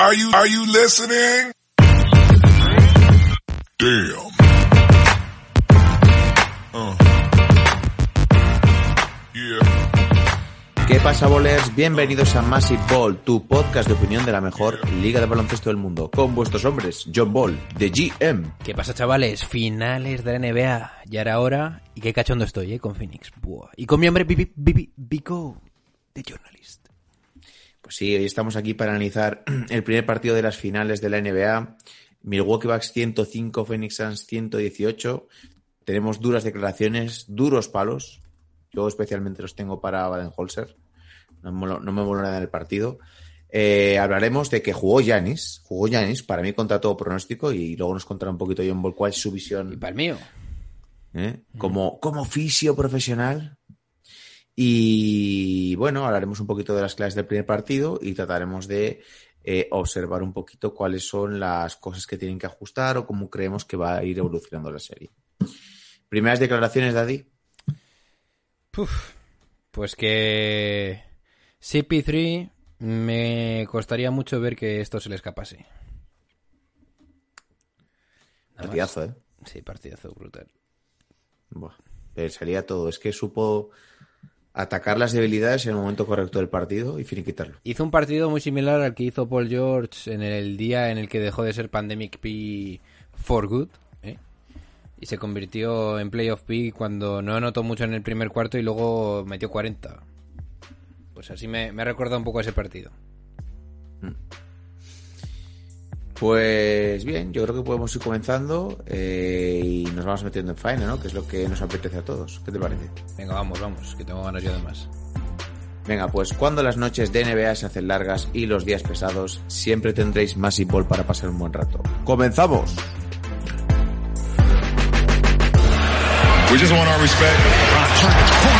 Are you, are you listening? Damn. Uh. Yeah. ¿Qué pasa, bolers? Bienvenidos a Massive Ball, tu podcast de opinión de la mejor liga de baloncesto del mundo, con vuestros hombres, John Ball, de GM. ¿Qué pasa, chavales? Finales de la NBA. Ya era hora. Y qué cachondo estoy, ¿eh? Con Phoenix. Buah. Y con mi hombre, Bibi, Bibi, Bico, de Journalist. Pues sí, hoy estamos aquí para analizar el primer partido de las finales de la NBA. Milwaukee Bucks 105, Phoenix Suns 118. Tenemos duras declaraciones, duros palos. Yo especialmente los tengo para Baden-Holzer. No, me moló- no me moló nada en el partido. Eh, hablaremos de que jugó Yanis, jugó Yanis, para mí contra todo pronóstico, y luego nos contará un poquito John Ball cuál es su visión Y para el mío. ¿eh? como, como fisio profesional. Y bueno, hablaremos un poquito de las clases del primer partido y trataremos de eh, observar un poquito cuáles son las cosas que tienen que ajustar o cómo creemos que va a ir evolucionando la serie. Primeras declaraciones, Daddy. Puf. Pues que CP3 me costaría mucho ver que esto se le escapase. Nada más. Partidazo, ¿eh? Sí, partidazo brutal. Buah, pero salía todo. Es que supo atacar las debilidades en el momento correcto del partido y finiquitarlo. Hizo un partido muy similar al que hizo Paul George en el día en el que dejó de ser Pandemic P for good. ¿eh? Y se convirtió en Playoff P cuando no anotó mucho en el primer cuarto y luego metió 40. Pues así me, me ha recordado un poco a ese partido. Pues bien, yo creo que podemos ir comenzando eh, y nos vamos metiendo en faena, ¿no? Que es lo que nos apetece a todos. ¿Qué te parece? Venga, vamos, vamos, que tengo ganas yo de más. Venga, pues cuando las noches de NBA se hacen largas y los días pesados, siempre tendréis más y ball para pasar un buen rato. ¡Comenzamos! We just want our respect.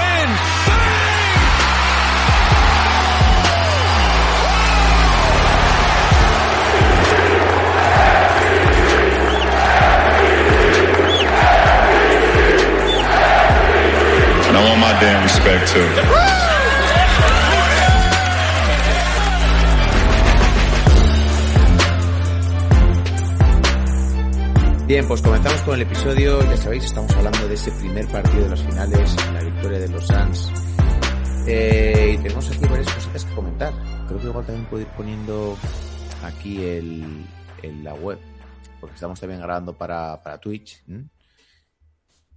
My respect too. Bien, pues comenzamos con el episodio. Ya sabéis, estamos hablando de ese primer partido de las finales, la victoria de los Suns. Eh, y tenemos aquí varias cositas que comentar. Creo que igual también puedo ir poniendo aquí el, en la web, porque estamos también grabando para, para Twitch. ¿m?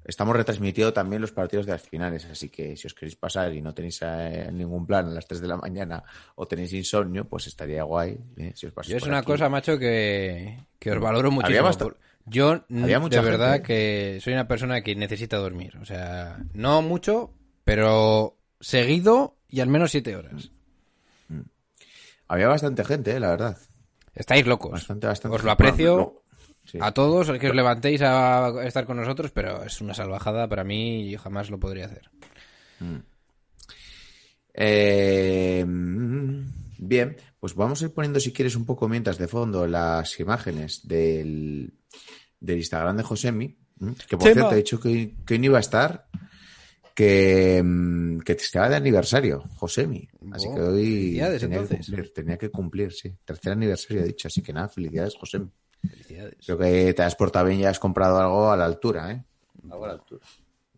Estamos retransmitiendo también los partidos de las finales, así que si os queréis pasar y no tenéis eh, ningún plan a las 3 de la mañana o tenéis insomnio, pues estaría guay. ¿eh? Si os Yo es una aquí. cosa, macho, que, que os valoro muchísimo. basta- por- Yo, mm, había mucha de verdad, gente, que soy una persona que necesita dormir. O sea, no mucho, pero seguido y al menos siete horas. Había bastante gente, eh, la verdad. Estáis locos. Bastante, bastante. Os lo aprecio no, sí. a todos, que os levantéis a estar con nosotros, pero es una salvajada para mí y jamás lo podría hacer. Eh, mm, bien, pues vamos a ir poniendo, si quieres, un poco mientras de fondo las imágenes del, del Instagram de Josemi, mm, que por Chema. cierto he dicho que, que hoy no iba a estar, que, mm, que estaba de aniversario, Josemi. Así Oh, que hoy felicidades, tenía que, cumplir, tenía que cumplir, sí. Tercer aniversario, he dicho. Así que nada, felicidades, Josemi. Felicidades. Creo que te has portado bien y has comprado algo a la altura, ¿eh? Algo a la altura.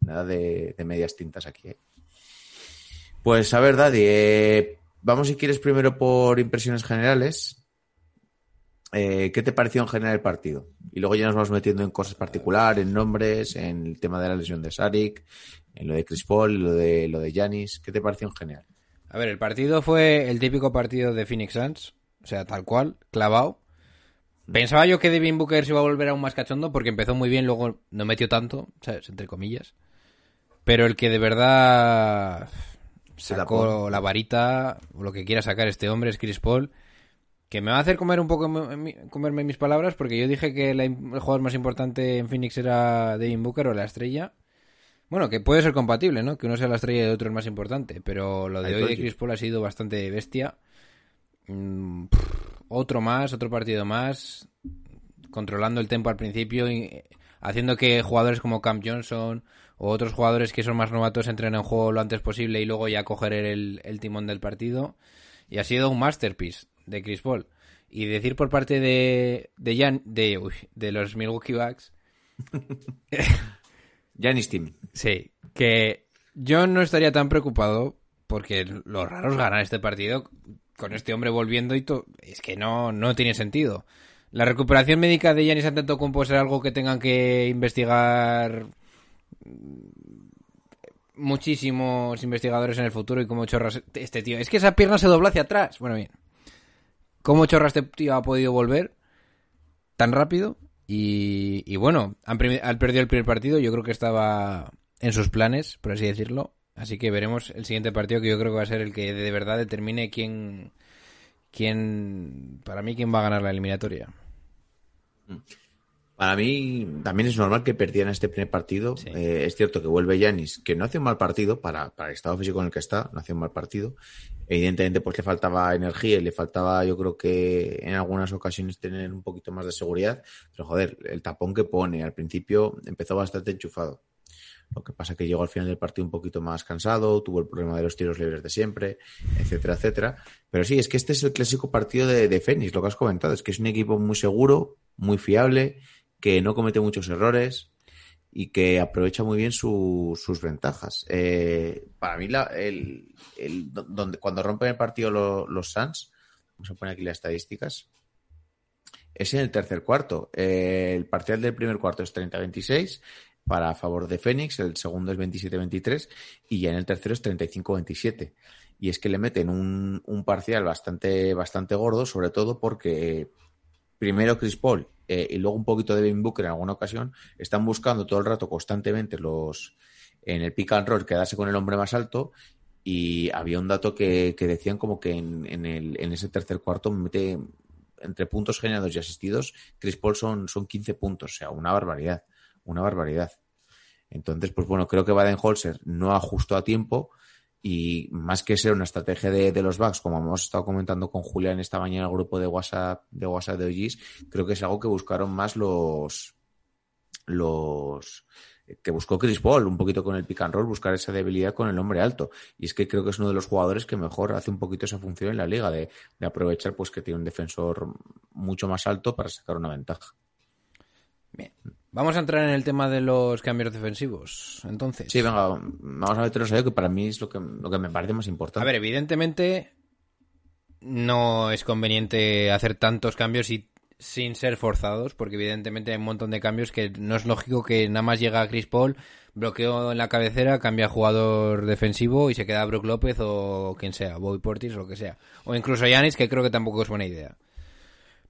Nada de, de medias tintas aquí, ¿eh? Pues a ver, Daddy, eh, vamos si quieres primero por impresiones generales. Eh, ¿Qué te pareció en general el partido? Y luego ya nos vamos metiendo en cosas particulares, en nombres, en el tema de la lesión de Sarik, en lo de Chris Paul, lo de lo de Giannis. ¿Qué te pareció en general? A ver, el partido fue el típico partido de Phoenix Suns, o sea, tal cual, clavado. Pensaba yo que Devin Booker se iba a volver aún más cachondo porque empezó muy bien, luego no metió tanto, ¿sabes? Entre comillas. Pero el que de verdad sacó la varita, o lo que quiera sacar este hombre es Chris Paul, que me va a hacer comer un poco comerme mis palabras, porque yo dije que el jugador más importante en Phoenix era Devin Booker o la estrella. Bueno, que puede ser compatible, ¿no? Que uno sea la estrella y el otro el más importante, pero lo de I hoy de. Chris Paul ha sido bastante bestia. Mm, otro más, otro partido más, controlando el tempo al principio y eh, haciendo que jugadores como Cam Johnson o otros jugadores que son más novatos entren en juego lo antes posible y luego ya coger el, el timón del partido. Y ha sido un masterpiece de Chris Paul. Y decir por parte de de, Jan- de, uy, de los Milwaukee Bucks Giannis Team. Sí, que yo no estaría tan preocupado porque los raros ganan este partido con este hombre volviendo y todo. Es que no, no tiene sentido. La recuperación médica de Giannis Antetokounmpo ser algo que tengan que investigar muchísimos investigadores en el futuro y cómo chorras este tío. Es que esa pierna se dobla hacia atrás. Bueno, bien. ¿Cómo chorras este tío ha podido volver tan rápido? Y, bueno, han, han perdido el primer partido. Yo creo que estaba en sus planes, por así decirlo. Así que veremos el siguiente partido que yo creo que va a ser el que de verdad determine quién, quién, para mí, quién va a ganar la eliminatoria. Para mí también es normal que perdieran este primer partido. Sí. Eh, es cierto que vuelve Yanis, que no hace un mal partido para, para el estado físico en el que está, no hace un mal partido. Evidentemente, pues le faltaba energía y le faltaba, yo creo que en algunas ocasiones tener un poquito más de seguridad. Pero joder, el tapón que pone al principio empezó bastante enchufado. Lo que pasa que llegó al final del partido un poquito más cansado, tuvo el problema de los tiros libres de siempre, etcétera, etcétera. Pero sí, es que este es el clásico partido de, de Fénix, lo que has comentado. Es que es un equipo muy seguro, muy fiable, que no comete muchos errores y que aprovecha muy bien su- sus ventajas. Eh, para mí, la, el, el- donde, cuando rompen el partido lo- los Suns, vamos a poner aquí las estadísticas, es en el tercer cuarto. Eh, el parcial del primer cuarto es 30-26 para favor de Fénix, el segundo es 27-23 y ya en el tercero es 35-27. Y es que le meten un, un parcial bastante, bastante gordo, sobre todo porque primero Chris Paul eh, y luego un poquito de Devin Booker en alguna ocasión están buscando todo el rato constantemente los en el pick and roll quedarse con el hombre más alto y había un dato que, que decían como que en, en, el, en ese tercer cuarto mete entre puntos generados y asistidos Chris Paul son, son 15 puntos, o sea, una barbaridad, una barbaridad. Entonces, pues bueno, creo que Baden-Holzer no ajustó a tiempo y más que ser una estrategia de, los Bucks, como hemos estado comentando con Julián esta mañana el grupo de WhatsApp de WhatsApp de OGs, creo que es algo que buscaron más los los que buscó Chris Paul un poquito con el pick buscar esa debilidad con el hombre alto. Y es que creo que es uno de los jugadores que mejor hace un poquito esa función en la liga, de, de aprovechar pues que tiene un defensor mucho más alto para sacar una ventaja. Bien. Vamos a entrar en el tema de los cambios defensivos. Entonces. Sí, venga, vamos a meternos a ello, que para mí es lo que, lo que me parece más importante. A ver, evidentemente no es conveniente hacer tantos cambios y sin ser forzados, porque evidentemente hay un montón de cambios que no es lógico que nada más llega Chris Paul, bloqueo en la cabecera, cambia jugador defensivo y se queda Brook López o quien sea, Bobby Portis o lo que sea. O incluso Yanis, que creo que tampoco es buena idea.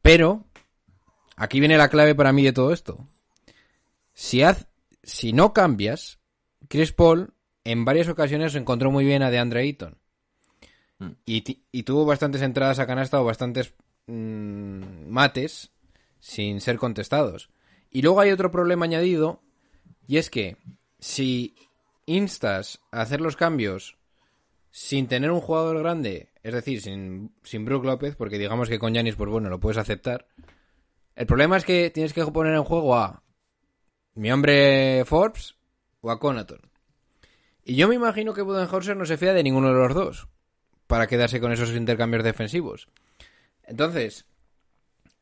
Pero, aquí viene la clave para mí de todo esto. Si, haz, si no cambias, Chris Paul en varias ocasiones se encontró muy bien a DeAndre Ayton. Y, ti- y tuvo bastantes entradas a canasta o bastantes mm, mates sin ser contestados. Y luego hay otro problema añadido, y es que si instas a hacer los cambios sin tener un jugador grande, es decir, sin, sin Brook López, porque digamos que con Yanis, pues bueno, lo puedes aceptar. El problema es que tienes que poner en juego a mi hombre Forbes o a Conaton. Y yo me imagino que Budenholzer no se fía de ninguno de los dos para quedarse con esos intercambios defensivos. Entonces,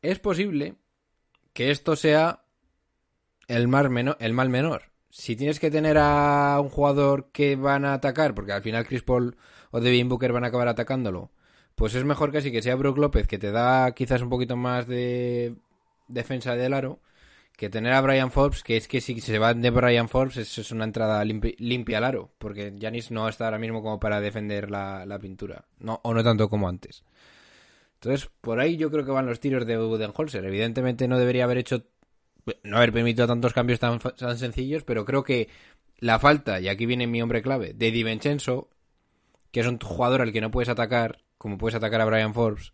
es posible que esto sea el mal, menor, el mal menor. Si tienes que tener a un jugador que van a atacar, porque al final Chris Paul o Devin Booker van a acabar atacándolo, pues es mejor casi que sea Brook López, que te da quizás un poquito más de defensa del aro, que tener a Brian Forbes, que es que si se va de Brian Forbes es, es una entrada limpi- limpia al aro, porque Janis no está ahora mismo como para defender la, la pintura, no, o no tanto como antes. Entonces, por ahí yo creo que van los tiros de Budenholzer. Evidentemente no debería haber hecho, no haber permitido tantos cambios tan, tan sencillos, pero creo que la falta, y aquí viene mi hombre clave, de Di Vincenzo, que es un jugador al que no puedes atacar, como puedes atacar a Brian Forbes,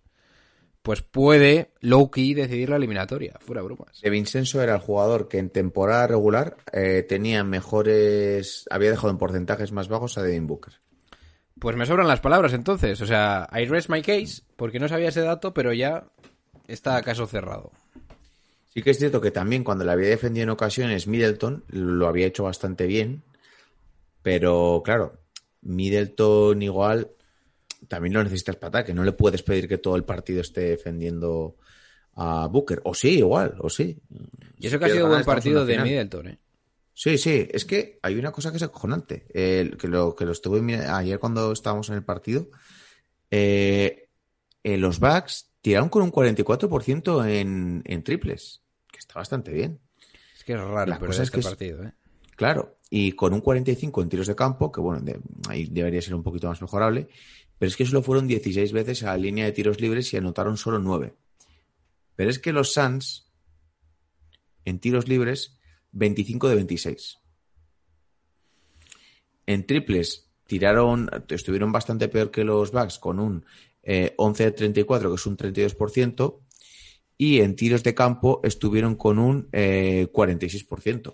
pues puede low-key decidir la eliminatoria, fuera bromas. De Vincenzo era el jugador que en temporada regular eh, tenía mejores. había dejado en porcentajes más bajos a Devin Booker. Pues me sobran las palabras entonces. O sea, I rest my case, porque no sabía ese dato, pero ya está caso cerrado. Sí que es cierto que también cuando le había defendido en ocasiones Middleton lo había hecho bastante bien, pero claro, Middleton igual también lo necesitas para ataque, no le puedes pedir que todo el partido esté defendiendo a Booker, o sí, igual, o sí. Y eso que ha Si sido buen partido de. Middleton, ¿eh? Sí, sí, es que hay una cosa que es acojonante, eh, que, lo, que lo estuve ayer cuando estábamos en el partido. eh, eh, los Bucks tiraron con un 44% en, en triples, que está bastante bien. Es que es raro La perder cosa es este que es- partido, ¿eh? Claro, y con un 45 en tiros de campo, que bueno, de- ahí debería ser un poquito más mejorable, pero es que solo fueron 16 veces a la línea de tiros libres y anotaron solo 9. Pero es que los Suns, en tiros libres, 25 de 26. En triples, tiraron, estuvieron bastante peor que los Bucks, con un eh, 11 de 34, que es un 32%, y en tiros de campo estuvieron con un eh, 46%.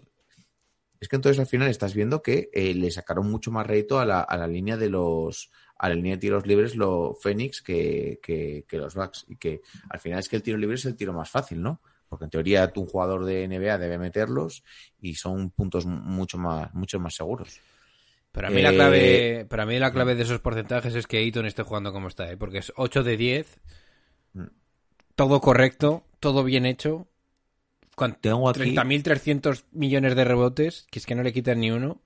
Es que entonces al final estás viendo que eh, le sacaron mucho más rédito a la, a la línea de los a la línea de tiros libres los Phoenix que, que, que los Bucks y que al final es que el tiro libre es el tiro más fácil, ¿no? Porque en teoría tú, un jugador de NBA debe meterlos y son puntos mucho más mucho más seguros. Para mí, la Eh, clave, para mí la clave de esos porcentajes es que Ayton esté jugando como está, ¿eh? porque es 8 de 10, Mm. todo correcto, todo bien hecho, con Tengo aquí 30.300 millones de rebotes, que es que no le quitan ni uno.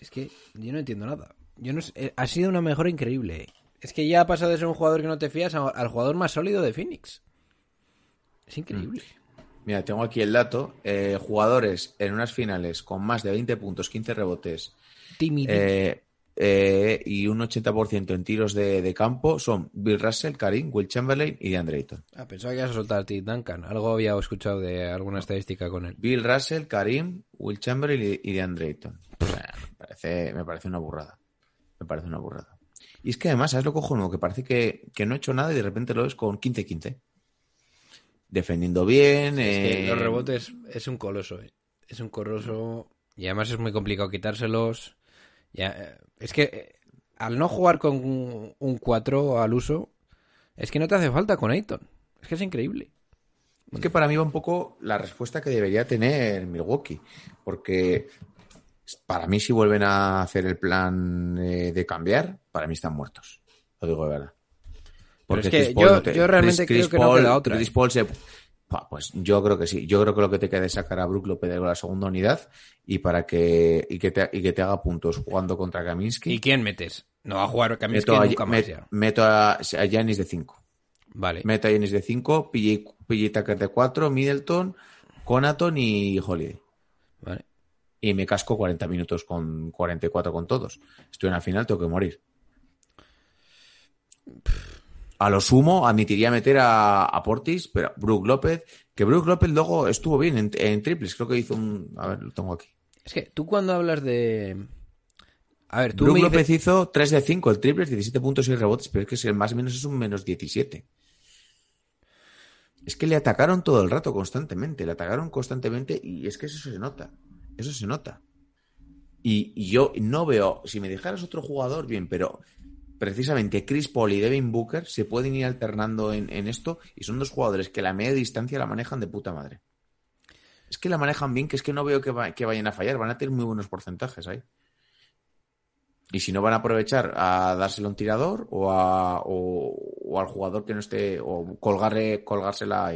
Es que yo no entiendo nada. Yo no sé- eh, ha sido una mejora increíble. ¿eh? Es que ya ha pasado de ser un jugador que no te fías a- al jugador más sólido de Phoenix. Es increíble. Mira, tengo aquí el dato. Eh, jugadores en unas finales con más de 20 puntos, 15 rebotes eh, eh, y un 80% en tiros de, de campo son Bill Russell, Karim, Will Chamberlain y DeAndre Ayton. Ah, pensaba que ibas a soltar a ti, Duncan. Algo había escuchado de alguna estadística con él. Bill Russell, Karim, Will Chamberlain y, y DeAndre Ayton. Me, parece, me parece una burrada. Me parece una burrada. Y es que además, ¿sabes lo cojonudo? Que parece que, que no ha hecho nada y de repente lo ves con 15-15. Defendiendo bien. Es que eh, los rebotes es un coloso, ¿eh? Es un coloso. Y además es muy complicado quitárselos. Ya, eh, es que eh, al no jugar con un- un 4 al uso, es que no te hace falta con Ayton. Es que es increíble. Es que para mí va un poco la respuesta que debería tener Milwaukee, porque para mí si vuelven a hacer el plan eh, de cambiar, para mí están muertos. Lo digo de verdad. Pero es Chris que Paul yo- no te- yo realmente creo que no Paul- queda otra, Chris eh. Paul se- Pues yo creo que sí. Yo creo que lo que te queda es sacar a Brook López de la segunda unidad y para que y que te, y que te haga puntos jugando contra Kaminsky. ¿Y quién metes? No va a jugar Kaminsky meto a, nunca más met- ya. meto a, a Giannis de 5. Vale. Meto a Giannis de 5, PJ, PJ Tucker de 4, Middleton, Conaton y Holiday. Y me casco 40 minutos con 44 con todos. Estoy en la final, tengo que morir. A lo sumo, admitiría meter a, a Portis, pero Brook López, que Brook López luego estuvo bien en, en triples, creo que hizo un... A ver, lo tengo aquí. Es que tú cuando hablas de... A ver, tú Brook me López hizo 3 de 5 el triples, 17 puntos y rebotes, pero es que es el más o menos es un menos 17. Es que le atacaron todo el rato, constantemente, le atacaron constantemente y es que eso se nota, eso se nota. Y, yo no veo, si me dejaras otro jugador, bien, pero precisamente Chris Paul y Devin Booker se pueden ir alternando en, esto y son dos jugadores que la media distancia la manejan de puta madre. Es que la manejan bien, que es que no veo que, va- que vayan a fallar, van a tener muy buenos porcentajes ahí. Y si no van a aprovechar a dárselo a un tirador o, a, al jugador que no esté, o colgarle, colgársela a.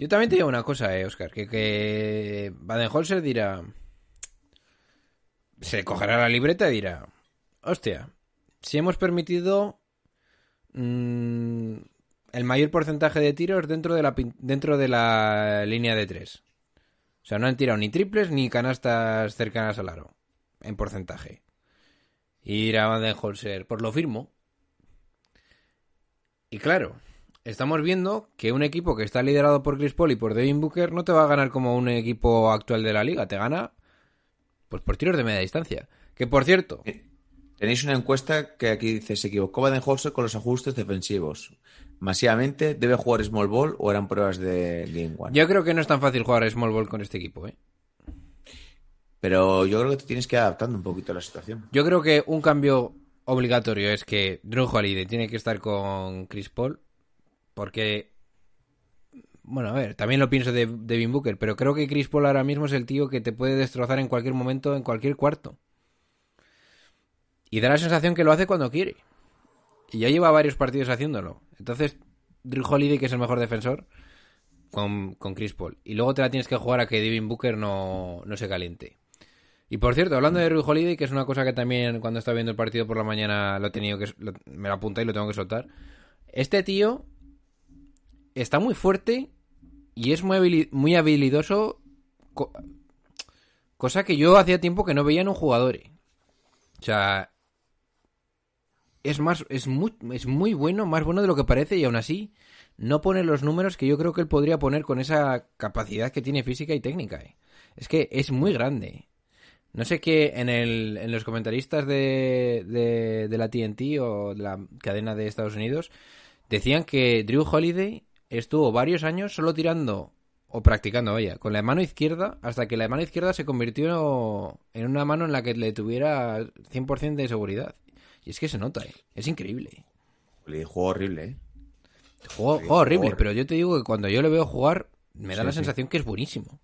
Yo también te digo una cosa, eh, Oscar, que, que Baden-Holzer dirá... Se cogerá la libreta y dirá... Hostia, si hemos permitido mm, el mayor porcentaje de tiros dentro de la dentro de la línea de tres. O sea, no han tirado ni triples ni canastas cercanas al aro en porcentaje. Y dirá Baden-Holzer, pues lo firmo. Y claro, estamos viendo que un equipo que está liderado por Chris Paul y por Devin Booker no te va a ganar como un equipo actual de la liga, te gana pues por tiros de media distancia. Que por cierto, Tenéis una encuesta que aquí dice, se equivocó Baden-Holzer con los ajustes defensivos. Masivamente, ¿debe jugar Small Ball o eran pruebas de Game One? Yo creo que no es tan fácil jugar Small Ball con este equipo, ¿eh? Pero yo creo que te tienes que ir adaptando un poquito a la situación. Yo creo que un cambio obligatorio es que Drew Holiday tiene que estar con Chris Paul porque bueno, a ver, también lo pienso de Devin Booker, pero creo que Chris Paul ahora mismo es el tío que te puede destrozar en cualquier momento, en cualquier cuarto. Y da la sensación que lo hace cuando quiere. Y ya lleva varios partidos haciéndolo. Entonces, Drew Holiday, que es el mejor defensor, con, con Chris Paul. Y luego te la tienes que jugar a que Devin Booker no, no se caliente. Y por cierto, hablando de Drew Holiday, que es una cosa que también cuando estaba viendo el partido por la mañana lo he tenido que lo- me lo apunté y lo tengo que soltar. Este tío está muy fuerte y es muy, habili- muy habilidoso, co- cosa que yo hacía tiempo que no veía en un jugador. eh. O sea, es más, es muy, es muy bueno, más bueno de lo que parece y aún así no pone los números que yo creo que él podría poner con esa capacidad que tiene física y técnica. eh. Es que es muy grande. No sé qué en, el, en los comentaristas de, de, de la TNT o de la cadena de Estados Unidos decían que Drew Holiday estuvo varios años solo tirando o practicando, vaya, con la mano izquierda hasta que la mano izquierda se convirtió en una mano en la que le tuviera 100% de seguridad. Y es que se nota, ¿eh? es increíble. Le juego horrible, ¿eh? Juego, Sí, juego horrible, horrible. pero yo te digo que cuando yo le veo jugar me da Sí, la sí. sensación que es buenísimo.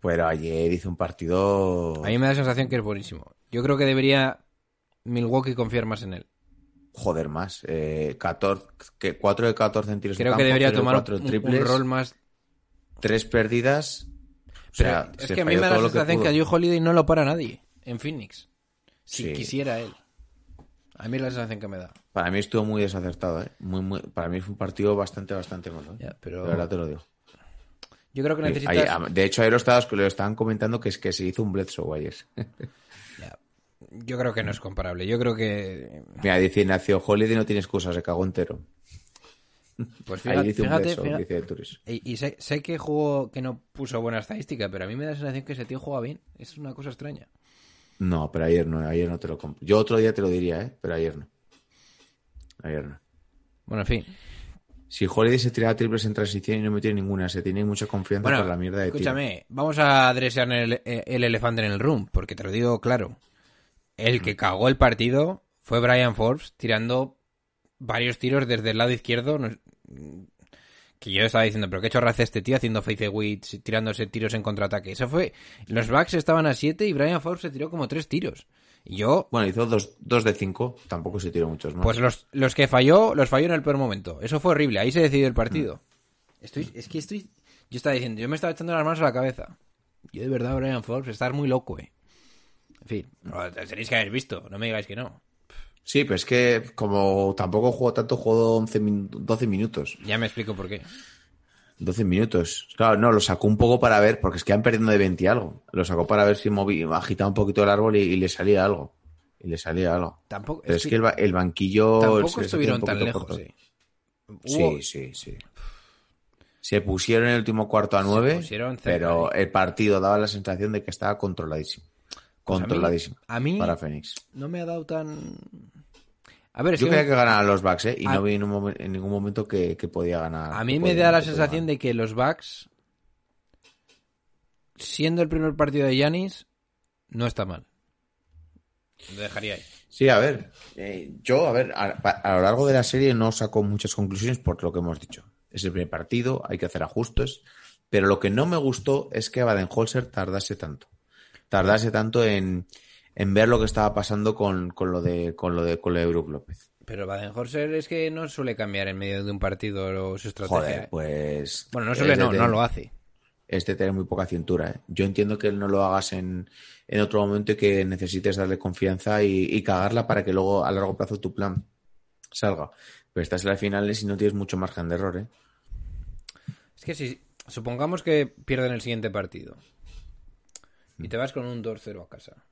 Pero ayer hizo un partido... A mí me da la sensación que es buenísimo. Yo creo que debería Milwaukee confiar más en él. Joder, más. Eh, 14, que 4 de 14 en tiros de Creo campo, que debería de tomar cuatro un, triples, rol más. tres. O sea, es se que a mí me da la sensación que, pudo. a Holiday no lo para nadie en Phoenix. Si Sí. quisiera él. A mí es la sensación que me da. Para mí estuvo muy desacertado, ¿eh? Muy, muy... Para mí fue un partido bastante, bastante malo. ¿eh? Ya, pero- De verdad te lo digo. Yo creo que necesitas. ahí- a- de hecho, ayer lo, estabas- lo estaban comentando que es que se hizo un Bledsoe ayer. Ya. Yo creo que no es comparable. Yo creo que. Mira, dice Ignacio Holiday no tiene excusa, se cagó entero. Pues Ahí fíjate, dice un fíjate, fíjate- dice Turis. Y, y sé, sé que jugó, que no puso buena estadística, pero a mí me da la sensación que ese tío juega bien. Es una cosa extraña. No, pero ayer no, ayer no te lo compro. Yo otro día te lo diría, ¿eh? Pero ayer no. Ayer no. Bueno, en fin. Si Holiday se tiraba triples en transición y no metió ninguna, se tiene mucha confianza Bueno, por la mierda de tiro. escúchame, vamos a adresear el, el elefante en el room, porque te lo digo claro. El que cagó el partido fue Brian Forbes tirando varios tiros desde el lado izquierdo. no- que yo estaba diciendo, pero qué chorra hace este tío haciendo fadeaways, tirándose tiros en contraataque. Eso fue. Los Bucks estaban a 7 y Brian Forbes se tiró como 3 tiros. Y yo, Bueno, hizo dos, dos de cinco, tampoco se tiró muchos más. pues los, los que falló, los falló en el peor momento. Eso fue horrible, ahí se decidió el partido. Mm. Estoy, es que estoy. Yo estaba diciendo, yo me estaba echando las manos a la cabeza. Yo de verdad, Brian Forbes, estar muy loco, eh. En fin, lo tenéis que haber visto, no me digáis que no. Sí, pero es que como tampoco jugó tanto, jugó 11 min- 12 minutos. Ya me explico por qué. 12 minutos. Claro, no, lo sacó un poco para ver, porque es que iban perdiendo de 20 y algo. Lo sacó para ver si moví, agitaba un poquito el árbol y, y le salía algo. Y le salía algo. Tampoco, Pero es que el, ba- el banquillo... tampoco estuvieron tan lejos, eh. Hubo- Sí, sí, sí. Se pusieron en el último cuarto a Se nueve, pusieron cerca, pero el partido daba la sensación de que estaba controladísimo. Pues a mí- Controladísimo. a mí- Para Fénix. No me ha dado tan. A ver, Yo creía que ganaran los Bucks, ¿eh? Y A- no vi en, un en ningún momento que, que podía ganar. a mí me podía- da la podía sensación de que los Bucks, siendo el primer partido de Yanis, no está mal. Lo dejaría ahí. Sí, a ver. eh, yo, a ver, a, a lo largo de la serie no saco muchas conclusiones por lo que hemos dicho. Es el primer partido, hay que hacer ajustes. Pero lo que no me gustó es que Baden-Holzer tardase tanto. Tardase tanto en, en ver lo que estaba pasando con, con lo de con lo de con lo de Brook López. Pero Baden-Horser es que no suele cambiar en medio de un partido su estrategia. Joder, pues. Bueno, no suele, es de no, no tener- lo hace. Es de tener muy poca cintura. ¿eh? Yo entiendo que no lo hagas en, en otro momento y que necesites darle confianza y, y cagarla para que luego a largo plazo tu plan salga. Pero estás en las finales y no tienes mucho margen de error. ¿eh? Es que si supongamos que pierden el siguiente partido y te vas con un 2-0 a casa.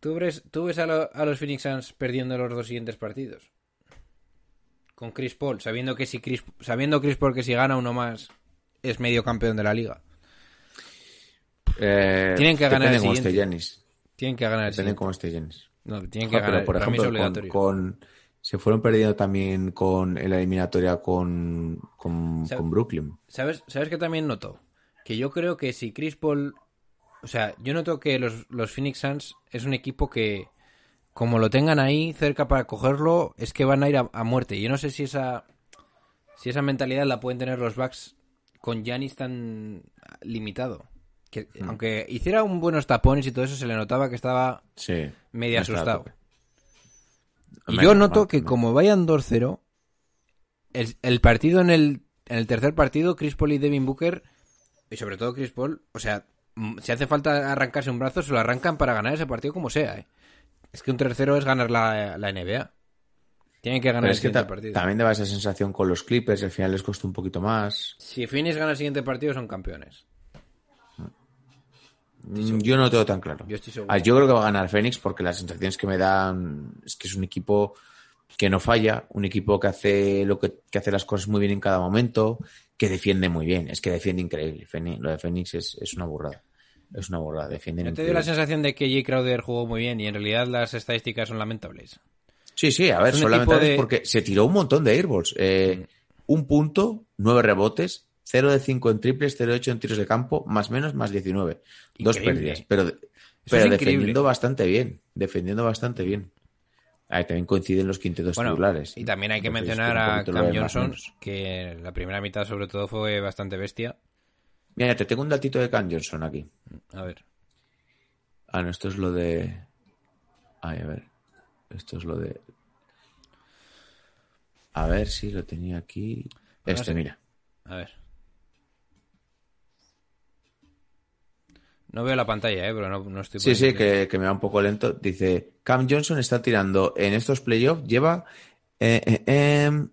¿Tú ves, tú ves a, lo- a los Phoenix Suns perdiendo los dos siguientes partidos? Con Chris Paul, sabiendo que si Chris, sabiendo Chris Paul que si gana uno más es medio campeón de la liga. Eh, Tienen que ganar el siguiente. Tienen que ganar el Depende cómo esté Jennings. No, tienen que Ah, pero, ganar. por ejemplo, con, obligatorio. con- se fueron perdiendo también con en la eliminatoria con, con, ¿Sabe- con Brooklyn. ¿Sabes, ¿Sabes qué también noto? Que yo creo que si Chris Paul... O sea, yo noto que los, los Phoenix Suns es un equipo que, como lo tengan ahí cerca para cogerlo, es que van a ir a, a muerte. Yo no sé si esa, si esa mentalidad la pueden tener los Bucks con Giannis tan limitado. Que, Mm. Aunque hiciera un buenos tapones y todo eso, se le notaba que estaba Sí. medio asustado. Y yo noto que como vayan 2-0, el, el partido en el, en el tercer partido, Chris Paul y Devin Booker, y sobre todo Chris Paul, o sea, mm, si hace falta arrancarse un brazo, se lo arrancan para ganar ese partido como sea. ¿eh? Es que un tercero es ganar la, la NBA. Tienen que ganar el que siguiente partido. también daba esa sensación con los Clippers al final les costó un poquito más. Si Phoenix gana el siguiente partido, son campeones. Mm, Yo no lo tengo tan claro. Yo estoy seguro. Ah, yo creo que va a ganar Phoenix porque las sensaciones que me dan es que es un equipo que no falla, un equipo que hace lo que, que hace las cosas muy bien en cada momento, que defiende muy bien, es que defiende increíble. Lo de Phoenix es, es una burrada. Es una burrada, defienden ¿No te dio la sensación de que Jay Crowder jugó muy bien y en realidad las estadísticas son lamentables? Sí, sí, a ver, Es un solamente equipo de- porque se tiró un montón de airballs. Eh, un punto, nueve rebotes, 0 de 5 en triples, 0 de 8 en tiros de campo, más menos, más 19. Dos Increíble. pérdidas, pero, pero increíble. defendiendo bastante bien, defendiendo bastante bien. Ahí también coinciden los quintetos Bueno, titulares. y también hay que Entonces, mencionar a Cam Johnson, que la primera mitad sobre todo fue bastante bestia. Mira, te tengo un datito de Cam Johnson aquí. A ver. Ah, no, esto es lo de... Ay, a ver. Esto es lo de... A ver si lo tenía aquí. Bueno, Este, mira. A ver. No veo la pantalla, ¿eh? Pero no, no estoy... Sí, sí, que, que me va un poco lento. Dice, Cam Johnson está tirando en estos playoffs, lleva... eh, eh, em,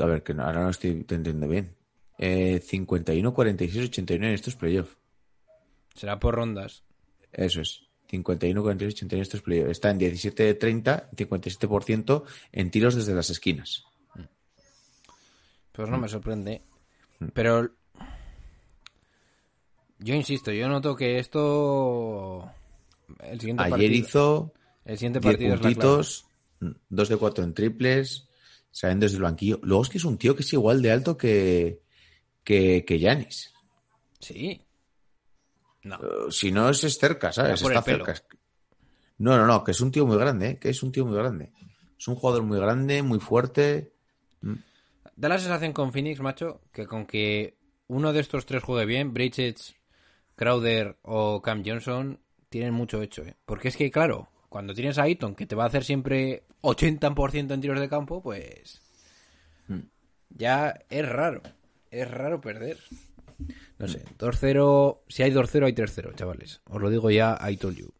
A ver, que ahora no estoy entendiendo bien. Eh, 51, 46, 89 en estos playoffs. Será por rondas. Eso es. 51, 46, 89 en estos playoffs. Está en 17, 30, 57% en tiros desde las esquinas. Pues Mm. no me sorprende. Pero... Yo insisto, yo noto que esto... El siguiente Ayer partido... hizo El siguiente 10 partido es la clave. puntitos, 2 de 4 en triples, salen desde el banquillo. Luego es que es un tío que es igual de alto que que que Giannis. Sí. No. Eh, Si no es, es cerca, ¿sabes? Está cerca. No, no, no, que es un tío muy grande, ¿eh? que es un tío muy grande. Es un jugador muy grande, muy fuerte. Da la sensación con Phoenix, macho, que con que uno de estos tres juegue bien, Bridges, Crowder o Cam Johnson, tienen mucho hecho, ¿eh? Porque es que, claro, cuando tienes a Ayton, que te va a hacer siempre 80% en tiros de campo, pues... Ya es raro. Es raro perder. No sé, 2-0... Si hay 2-0, hay 3-0, chavales. Os lo digo ya, I told you.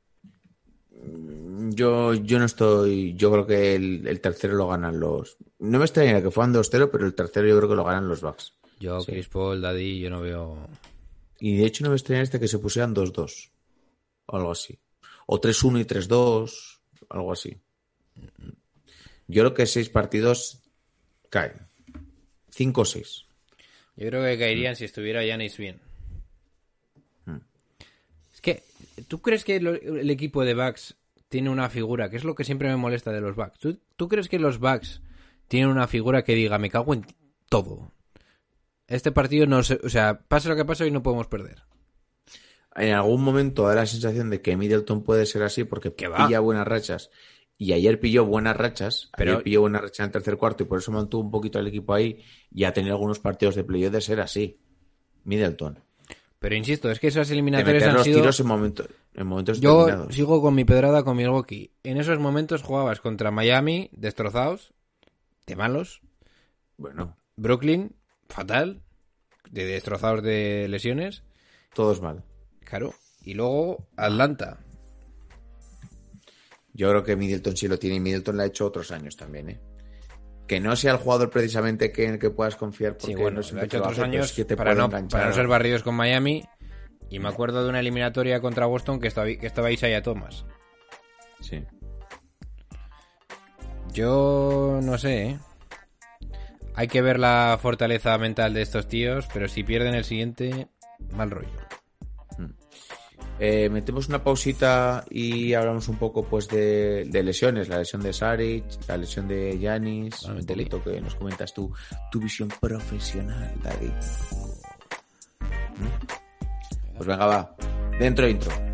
Yo, yo no estoy. Yo creo que el, el tercero lo ganan los. No me extrañaría que fueran 2-0, pero el tercero yo creo que lo ganan los Bucks. Yo, Sí. Chris Paul, Daddy, yo no veo... Y de hecho no me extrañaría este que se pusieran 2-2. O algo así. O 3-1 y 3-2. Algo así. Yo creo que seis partidos caen. 5 o 6. Yo creo que caerían si estuviera Yanis bien. Es que, ¿tú crees que lo- el equipo de Bucks tiene una figura? Que es lo que siempre me molesta de los Bucks. ¿Tú, tú crees que los Bucks tienen una figura que diga, me cago en todo? Este partido no se... O sea, pase lo que pase, hoy no podemos perder. En algún momento da la sensación de que Middleton puede ser así porque pilla buenas rachas. Y ayer pilló buenas rachas. Pero- Ayer pilló buenas rachas en el tercer cuarto y por eso mantuvo un poquito al equipo ahí. Y ha tenido algunos partidos de playoff de ser así. Middleton. Pero insisto, es que esas De eliminatorias meter han los sido... tiros en, momento- en momentos Yo sigo con mi pedrada con Milwaukee. En esos momentos jugabas contra Miami, destrozados, de malos, Bueno, Brooklyn, fatal, de destrozados de lesiones, todos mal. claro. Y luego Atlanta. Yo creo que Middleton sí lo tiene y Middleton lo ha hecho otros años también, ¿eh? Que no sea el jugador precisamente que, en el que puedas confiar porque Sí, bueno, no lo ha hecho otros años que te para, no, para no ser barridos con Miami. Y me acuerdo de una eliminatoria contra Boston que estaba, que estaba Isaiah Thomas. Sí. Yo no sé, ¿eh? Hay que ver la fortaleza mental de estos tíos, pero si pierden el siguiente, mal rollo. Eh, metemos una pausita y hablamos un poco pues de, de lesiones, la lesión de Saric, la lesión de Yanis, Vale, un poquito que nos comentas tú, tu visión profesional, David. ¿Mm? Pues venga, va. Dentro intro.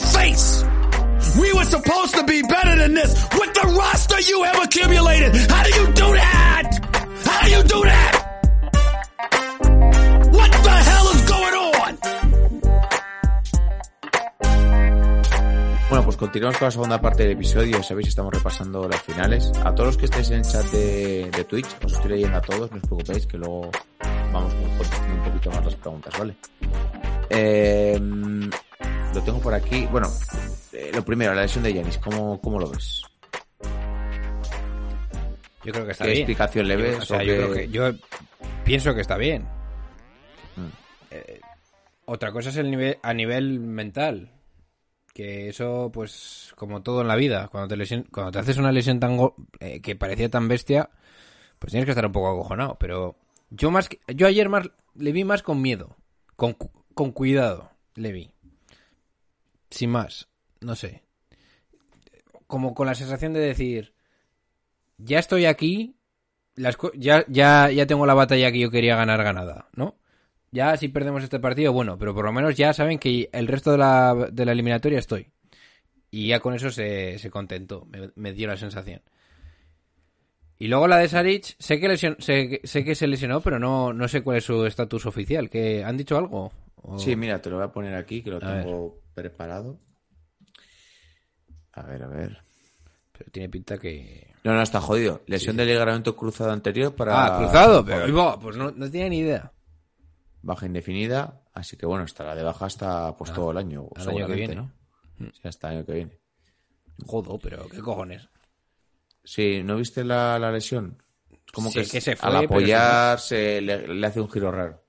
Face, we were supposed to be better than this with the roster you have accumulated? How do you do that? How do you do that? What the hell is going on? Bueno, pues continuamos con la segunda parte del episodio. Sabéis, estamos repasando las finales. A todos los que estáis en el chat de, Twitch, os estoy leyendo a todos, no os preocupéis, que luego vamos un poquito más las preguntas, ¿vale? Eh, lo tengo por aquí. Bueno, eh, lo primero, la lesión de Yanis, ¿cómo, ¿cómo lo ves? Yo creo que está ¿Qué bien. explicación le ves? O sea, ¿O yo creo que yo pienso que está bien. Mm. Eh, otra cosa es el nivel a nivel mental, que eso pues como todo en la vida, cuando te lesion- cuando te haces una lesión tan go- eh, que parecía tan bestia, pues tienes que estar un poco acojonado, pero yo más que- yo ayer más le vi más con miedo, con con cuidado, le vi. Sin más, no sé. Como con la sensación de decir, ya estoy aquí, las ya, ya, ya tengo la batalla que yo quería ganar ganada, ¿no? Ya si perdemos este partido, bueno, pero por lo menos ya saben que el resto de la, de la eliminatoria estoy. Y ya con eso se, se contentó, me, me dio la sensación. Y luego la de Saric, sé que, lesion- sé, sé que se lesionó, pero no, no sé cuál es su estatus oficial. ¿Que ¿Han dicho algo? O- Sí, mira, te lo voy a poner aquí, que lo A ver. Preparado. A ver, a ver. Pero tiene pinta que... No, no, está jodido. Lesión del ligamento cruzado anterior para... Ah, cruzado, pero... va, pues no, no tenía ni idea. baja indefinida, así que bueno, estará de baja hasta pues todo el año, al año que seguramente, viene. ¿no? Sí, hasta el año que viene. Jodo, pero qué cojones. Sí, ¿no viste la, la lesión? Es como Sí, que, que se fue, al pero apoyar se le, le hace un giro raro.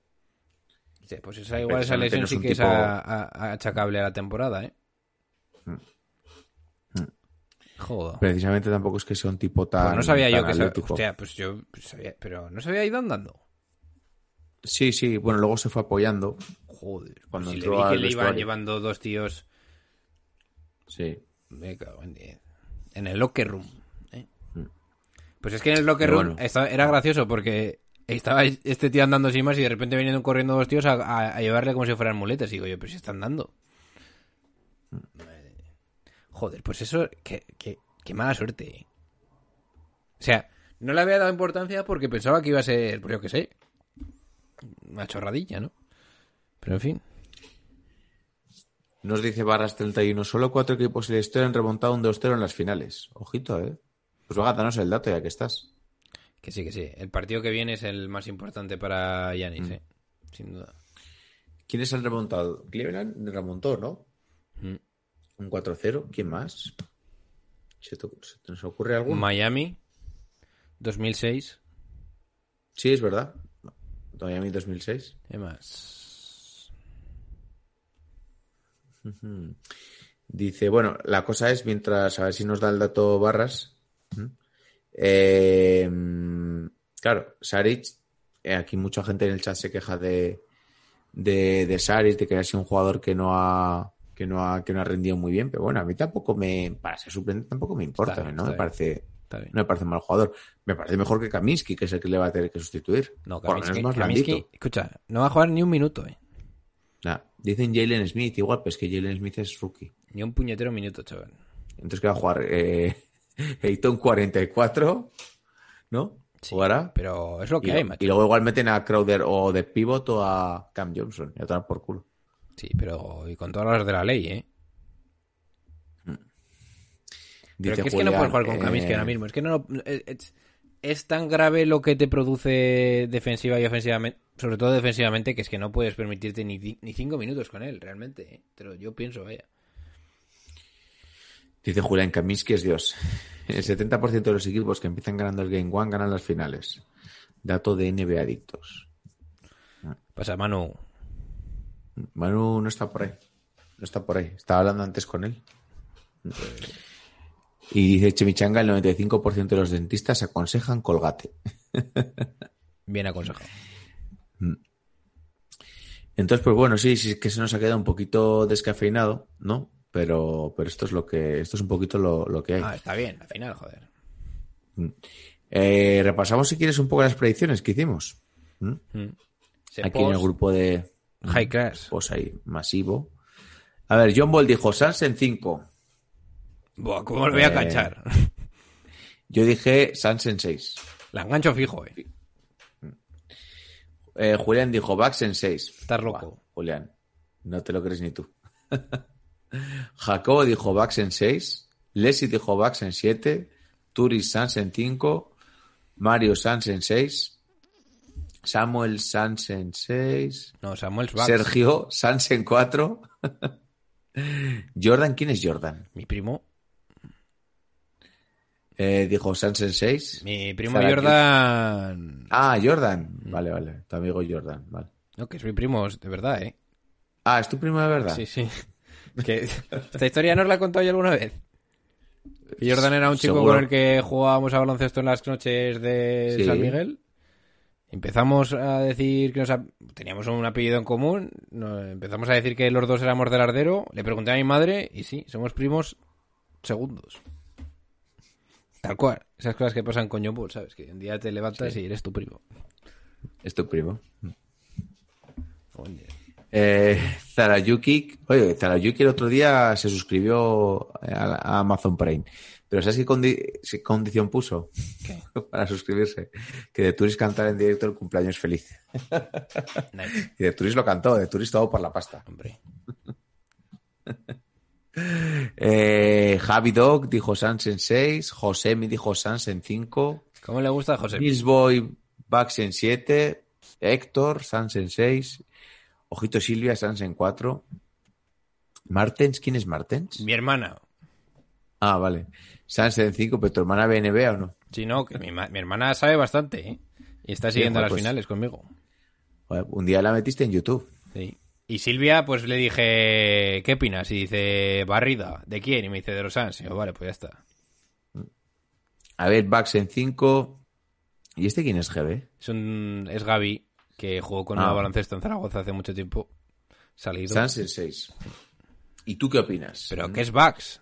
Pues esa, igual esa lesión no es sí que es tipo- a- a- achacable a la temporada, ¿eh? Joder. Precisamente tampoco es que sea un tipo tan Pues no sabía yo tan que sabía. Hostia, pues yo sabía, pero no se había ido andando. Sí, sí, bueno, luego se fue apoyando. Joder, Cuando si le vi que le iban llevando dos tíos. Sí. Me cago en diez. En el locker room. ¿eh? Mm. Pues es que en el locker room bueno. estaba- era gracioso porque estaba este tío andando sin más y de repente venían corriendo dos tíos a, llevarle como si fueran muletas. Y digo yo, pero si están dando. Joder, pues eso, qué, qué- qué mala suerte. O sea, no le había dado importancia porque pensaba que iba a ser, pues yo qué sé, una chorradilla, ¿no? Pero en fin. Nos dice Barras 31, solo cuatro equipos en la historia han remontado un 2-0 en las finales. Ojito, ¿eh? Pues va, danos el dato ya que estás. Que sí, que sí. El partido que viene es el más importante para Mm. Yanis, ¿eh? Sin duda. ¿Quiénes han remontado? Cleveland remontó, ¿no? Mm. Un 4-0. ¿Quién más? ¿Se te, se nos ocurre alguno? Miami, 2006. Sí, es verdad. Miami 2006. ¿Qué más? Dice, bueno, la cosa es, mientras, a ver si nos da el dato Barras. Eh, claro, Saric, eh, aquí mucha gente en el chat se queja de, de, de Saric, de que ha sido un jugador que no ha que no ha que no ha rendido muy bien, pero bueno, a mí tampoco me para ser suplente tampoco me importa, Está ¿no? Me parece bien. no me parece mal jugador. Me parece mejor que Kaminsky, que es el que le va a tener que sustituir. No, Kaminsky, más Kaminsky, escucha, no va a jugar ni un minuto, ¿eh? Nah, dicen Jalen Smith, igual, pues que Jalen Smith es rookie. Ni un puñetero minuto, chaval. Entonces, ¿qué va a jugar? Eh, Ayton 44, ¿no? Sí, Jugará. Pero es lo que Y, hay, lo- macho. y luego igual meten a Crowder o de pivot o a Cam Johnson. Y a por culo. Sí, pero y con todas las de la ley, ¿eh? Pero Dice que es que no puedes jugar con Kaminsky eh, ahora mismo. Es que no. Es, es- es tan grave lo que te produce defensiva y ofensivamente, sobre todo defensivamente, que es que no puedes permitirte ni, ni cinco minutos con él, realmente. ¿eh? Pero yo pienso, vaya. Dice Julián Kaminsky es Dios. El 70% de los equipos que empiezan ganando el Game One ganan las finales. Dato de NBA Adictos. Pasa, Manu. Manu no está por ahí. No está por ahí. Estaba hablando antes con él. Y dice Chemichanga, el 95% de los dentistas aconsejan colgate. Bien aconsejado. Entonces, pues bueno, sí, sí que se nos ha quedado un poquito descafeinado, ¿no? Pero, pero esto es lo que, esto es un poquito lo, lo que hay. Ah, está bien, al final, joder. Eh, repasamos si quieres un poco las predicciones que hicimos. ¿Mm? Se Aquí en el grupo de High class. pues ahí, masivo. A ver, John Ball dijo Sans en 5. Buah, ¿cómo lo voy a Eh, canchar? Yo dije Sans en 6. La engancho fijo, eh. Eh, Julián dijo Bax en 6. Estás loco. Julián, no te lo crees ni tú. Jacobo dijo Bax en 6. Leslie dijo Bax en 7. Turis Sans en 5. Mario Sans en 6. Samuel Sans en 6. No, Samuel Bucks. Sergio Sans en 4. Jordan, ¿quién es Jordan? Mi primo. Eh, dijo Sans en 6. Mi primo Jordan. Ah, Jordan. Vale, vale. Tu amigo Jordan. Vale. No, que es mi primo, de verdad, eh. Ah, ¿es tu primo de verdad? Sí, sí. Que esta historia nos la he contado yo alguna vez. Jordan era un chico Seguro. con el que jugábamos a baloncesto en las noches de Sí. San Miguel. Empezamos a decir que nos ha- teníamos un apellido en común. no- empezamos a decir que los dos éramos del Ardero. Le pregunté a mi madre y sí, somos primos segundos. Tal cual. Esas cosas que pasan con John ¿sabes? Que un día te levantas y eres tu primo. Es tu primo. Oye. Eh, Zarayuki, oye, Zarayuki el otro día se suscribió a, a Amazon Prime. Pero ¿sabes qué condi- qué condición puso ¿Qué? para suscribirse? Que de Turis cantara en directo el cumpleaños feliz. Nice. Y de Turis lo cantó, de Turis todo por la pasta. Hombre. Eh, Javi Dog dijo Sans en 6, Josemi dijo Sans en 5, ¿Cómo le gusta a José? Boy Bax en 7, Héctor Sans en 6, Ojito Silvia Sans en 4, Martens, ¿quién es Martens? Mi hermana. Ah, vale. Sans en 5, pero tu hermana NBA o no? Sí, no, que mi, ma- mi hermana sabe bastante, ¿eh? Y está siguiendo joder, las pues- finales conmigo. Joder, un día la metiste en YouTube. Sí. Y Silvia, pues le dije, ¿qué opinas? Y dice, barrida. ¿De quién? Y me dice, de los Suns. Y yo, vale, pues ya está. A ver, Bax en 5. ¿Y este quién es GB? Es, un, es Gaby, que jugó con Ah. el baloncesto en Zaragoza hace mucho tiempo. Salido. Sans en 6. ¿Y tú qué opinas? Pero ¿qué es Bucks?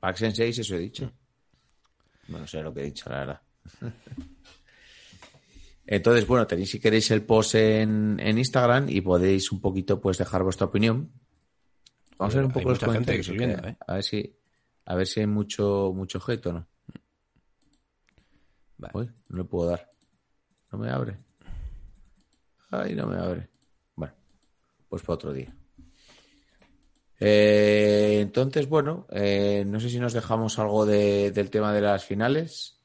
Bax en 6, eso he dicho. Bueno, no sé lo que he dicho, la verdad. Entonces, bueno, tenéis si queréis el post en, en Instagram y podéis un poquito pues dejar vuestra opinión. Vamos a ver un Hay poco los mucha gente escribiendo, ¿ok? ¿eh? A ver si a ver si hay mucho mucho objeto, ¿no? Vale. Uy, no le puedo dar. No me abre. Ay, no me abre. Bueno, pues para otro día. Eh, entonces, bueno, eh, no sé si nos dejamos algo de- del tema de las finales.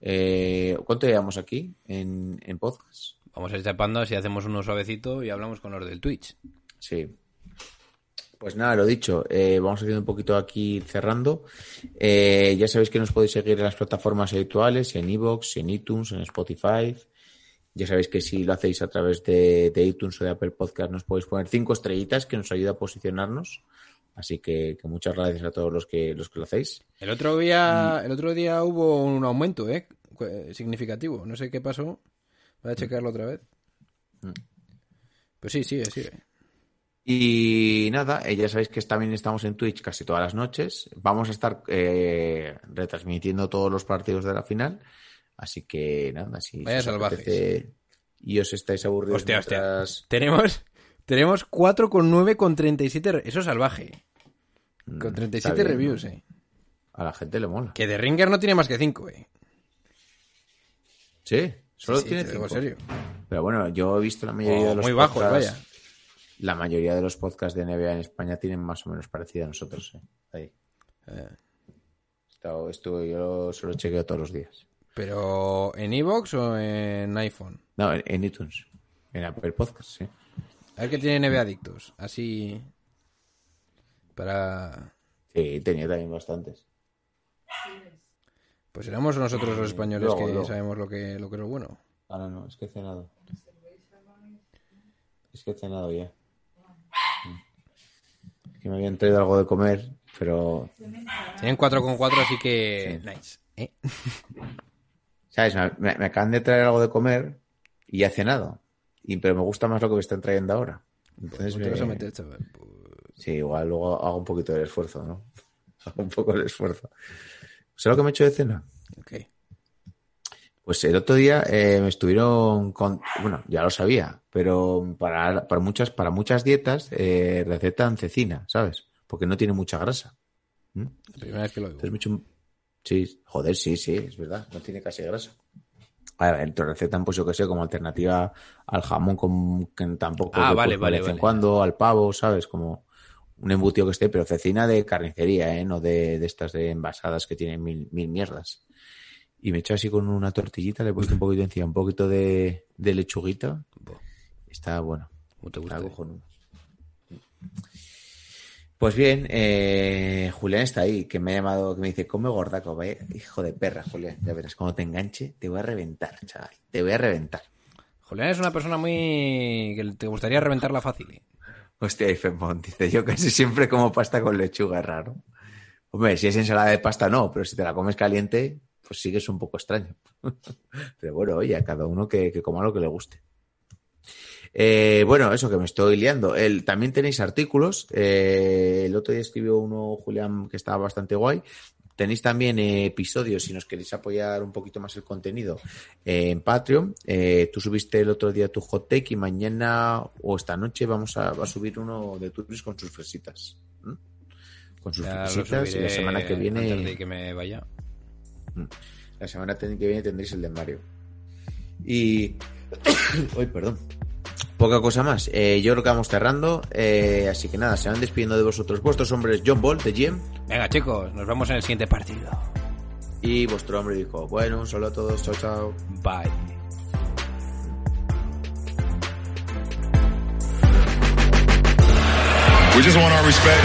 Eh, ¿Cuánto llevamos aquí en, en podcast? Vamos a ir chapando si hacemos uno suavecito y hablamos con los del Twitch. Sí. Pues nada, lo dicho, vamos haciendo un poquito aquí cerrando. Ya sabéis que nos podéis seguir en las plataformas habituales, en iVoox, en iTunes, en Spotify. Ya sabéis que si lo hacéis a través de, de iTunes o de Apple Podcast nos podéis poner cinco estrellitas que nos ayuda a posicionarnos. Así que, que muchas gracias a todos los que, los que lo hacéis. El otro día, el otro día hubo un aumento, ¿eh? Cu- Significativo. No sé qué pasó. Voy a checarlo otra vez. Pues sí, sigue, sigue. Y nada, eh, ya sabéis que también estamos en Twitch casi todas las noches. Vamos a estar eh, retransmitiendo todos los partidos de la final. Así que nada, si, Vaya salvajes. y os estáis aburridos Hostia, hostia. mientras- Tenemos, tenemos 4 con 9 con 37. re- Eso es salvaje. Con 37 Mm, está bien, reviews, ¿no? eh. A la gente le mola. Que de Ringer no tiene más que 5, eh. Sí, solo Sí, sí, tiene te digo cinco. en serio. Pero bueno, yo he visto la mayoría Oh, de los muy bajos, podcasts- vaya. La mayoría de los podcasts de NBA en España tienen más o menos parecido a nosotros. ¿eh? Ahí. estado, estuve, yo solo chequeo todos los días. ¿Pero en Evox o en iPhone? No, en, en iTunes. En Apple Podcast, sí. A ver qué tiene Neve Adictos. Así. Para. Sí, tenía también bastantes. Pues éramos nosotros los españoles Luego, que luego. sabemos lo que, lo que es lo bueno. Ah, no, no, es que he cenado. Es que he cenado ya. Es que me habían traído algo de comer, pero Tienen 4,4, así que. Nice. ¿eh? ¿Sabes? Me, me- acaban de traer algo de comer y ya he cenado. Y, pero me gusta más lo que me están trayendo ahora. Entonces ¿Cómo te vas a me-? Pues, Sí, igual luego hago un poquito del esfuerzo, ¿no? Hago un poco el esfuerzo. ¿Sabes lo que me he hecho de cena? Ok. Pues el otro día eh, me estuvieron con... Bueno, ya lo sabía, pero para, para, muchas, para muchas dietas eh, recetan cecina, ¿sabes? Porque no tiene mucha grasa. ¿Mm? La primera vez que lo oigo. Entonces Sí, joder, sí, sí, es verdad, no tiene casi grasa. A ver, te recetan, pues yo que sé, como alternativa al jamón, con, que tampoco Ah, vale, pues, vale, de vez en cuando, al pavo, ¿sabes? Como un embutido que esté, pero cecina de carnicería, ¿eh? No de, de estas de envasadas que tienen mil, mil mierdas. Y me he hecho así con una tortillita, le he puesto un poquito encima, un poquito de, de lechuguita. Está bueno. ¿Cómo te Está gusta? cojonudo. Pues bien, eh, Julián está ahí, que me ha llamado, que me dice, come gordaco, vaya, hijo de perra, Julián, ya verás, cuando te enganche, te voy a reventar, chaval, te voy a reventar. Julián es una persona muy. que te gustaría reventarla fácil. ¿eh? Hostia, y Femont dice, yo casi siempre como pasta con lechuga, raro. Hombre, si es ensalada de pasta, no, pero si te la comes caliente, pues sí que es un poco extraño. pero bueno, oye, a cada uno que, que coma lo que le guste. Eh, bueno, eso que me estoy liando. El, también tenéis artículos. eh, el otro día escribió uno, Julián, que estaba bastante guay. Tenéis también eh, episodios, si nos queréis apoyar un poquito más el contenido, eh, en Patreon. Tú subiste el otro día tu hot take y mañana o esta noche vamos a, va a subir uno de Turis con sus fresitas. Con sus Ya fresitas y la semana que viene... Antes de que me vaya. La semana que viene tendréis el de Mario. Y. Uy, perdón. Poca cosa más. Eh, yo creo que vamos cerrando. eh, así que nada, se van despidiendo de vosotros vuestros hombres John Ball de GM Venga, chicos, nos vemos en el siguiente partido. y vuestro hombre dijo: Bueno, un saludo a todos. Chao, chao. Bye. We just want our respect.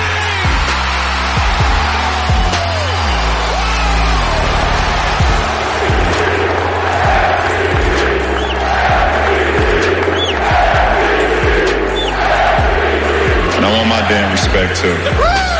Want my damn respect too.